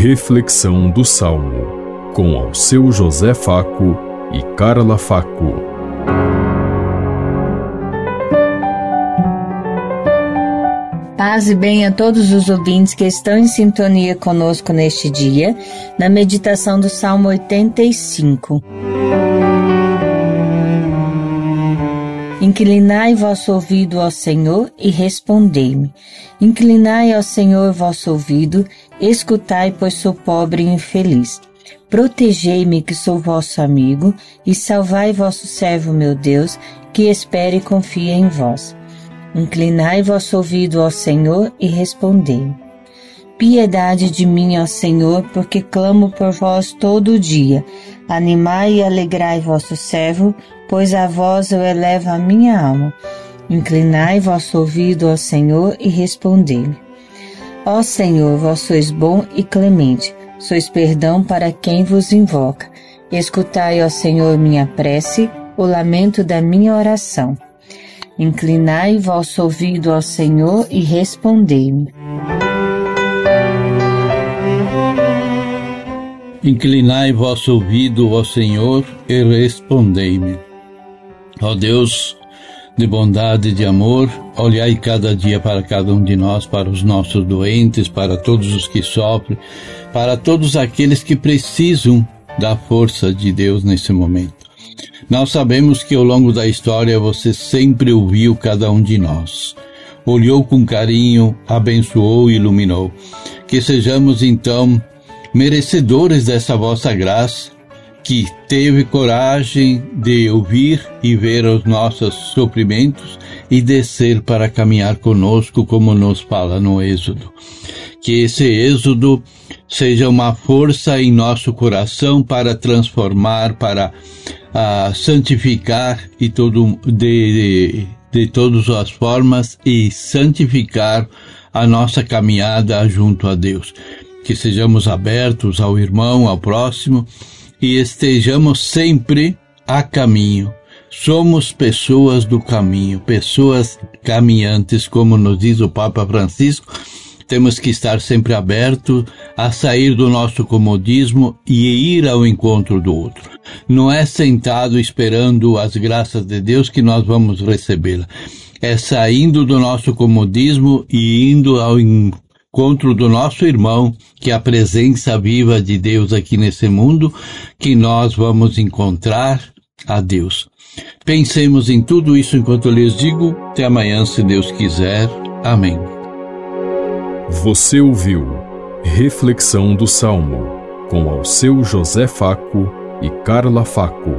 Reflexão do Salmo, com ao seu José Faco e Carla Faco. Paz e bem a todos os ouvintes que estão em sintonia conosco neste dia, na meditação do Salmo 85. Inclinai vosso ouvido ao Senhor e respondei-me. Inclinai ao Senhor vosso ouvido, escutai, pois sou pobre e infeliz. Protegei-me, que sou vosso amigo, e salvai vosso servo, meu Deus, que espere e confia em vós. Inclinai vosso ouvido ao Senhor e respondei-me. Piedade de mim, ó Senhor, porque clamo por vós todo o dia. Animai e alegrai vosso servo, pois a vós eu elevo a minha alma. Inclinai vosso ouvido ao Senhor e respondei-me. Ó Senhor, vós sois bom e clemente, sois perdão para quem vos invoca. Escutai, ó Senhor, minha prece, o lamento da minha oração. Inclinai vosso ouvido ao Senhor e respondei-me. Inclinai vosso ouvido ao Senhor e respondei-me. Ó Deus de bondade e de amor, olhai cada dia para cada um de nós, para os nossos doentes, para todos os que sofrem, para todos aqueles que precisam da força de Deus nesse momento. Nós sabemos que ao longo da história você sempre ouviu cada um de nós. Olhou com carinho, abençoou e iluminou. Que sejamos então merecedores dessa vossa graça que teve coragem de ouvir e ver os nossos sofrimentos e descer para caminhar conosco, como nos fala no Êxodo. Que esse Êxodo seja uma força em nosso coração para transformar, para uh, santificar e todo, de, de, de todas as formas e santificar a nossa caminhada junto a Deus. Que sejamos abertos ao irmão, ao próximo e estejamos sempre a caminho. Somos pessoas do caminho, pessoas caminhantes, como nos diz o Papa Francisco. Temos que estar sempre abertos a sair do nosso comodismo e ir ao encontro do outro. Não é sentado esperando as graças de Deus que nós vamos recebê-la. É saindo do nosso comodismo e indo ao encontro encontro do nosso irmão, que é a presença viva de Deus aqui nesse mundo, que nós vamos encontrar a Deus. Pensemos em tudo isso enquanto eu lhes digo. Até amanhã, se Deus quiser. Amém. Você ouviu Reflexão do Salmo com ao seu José Faco e Carla Faco.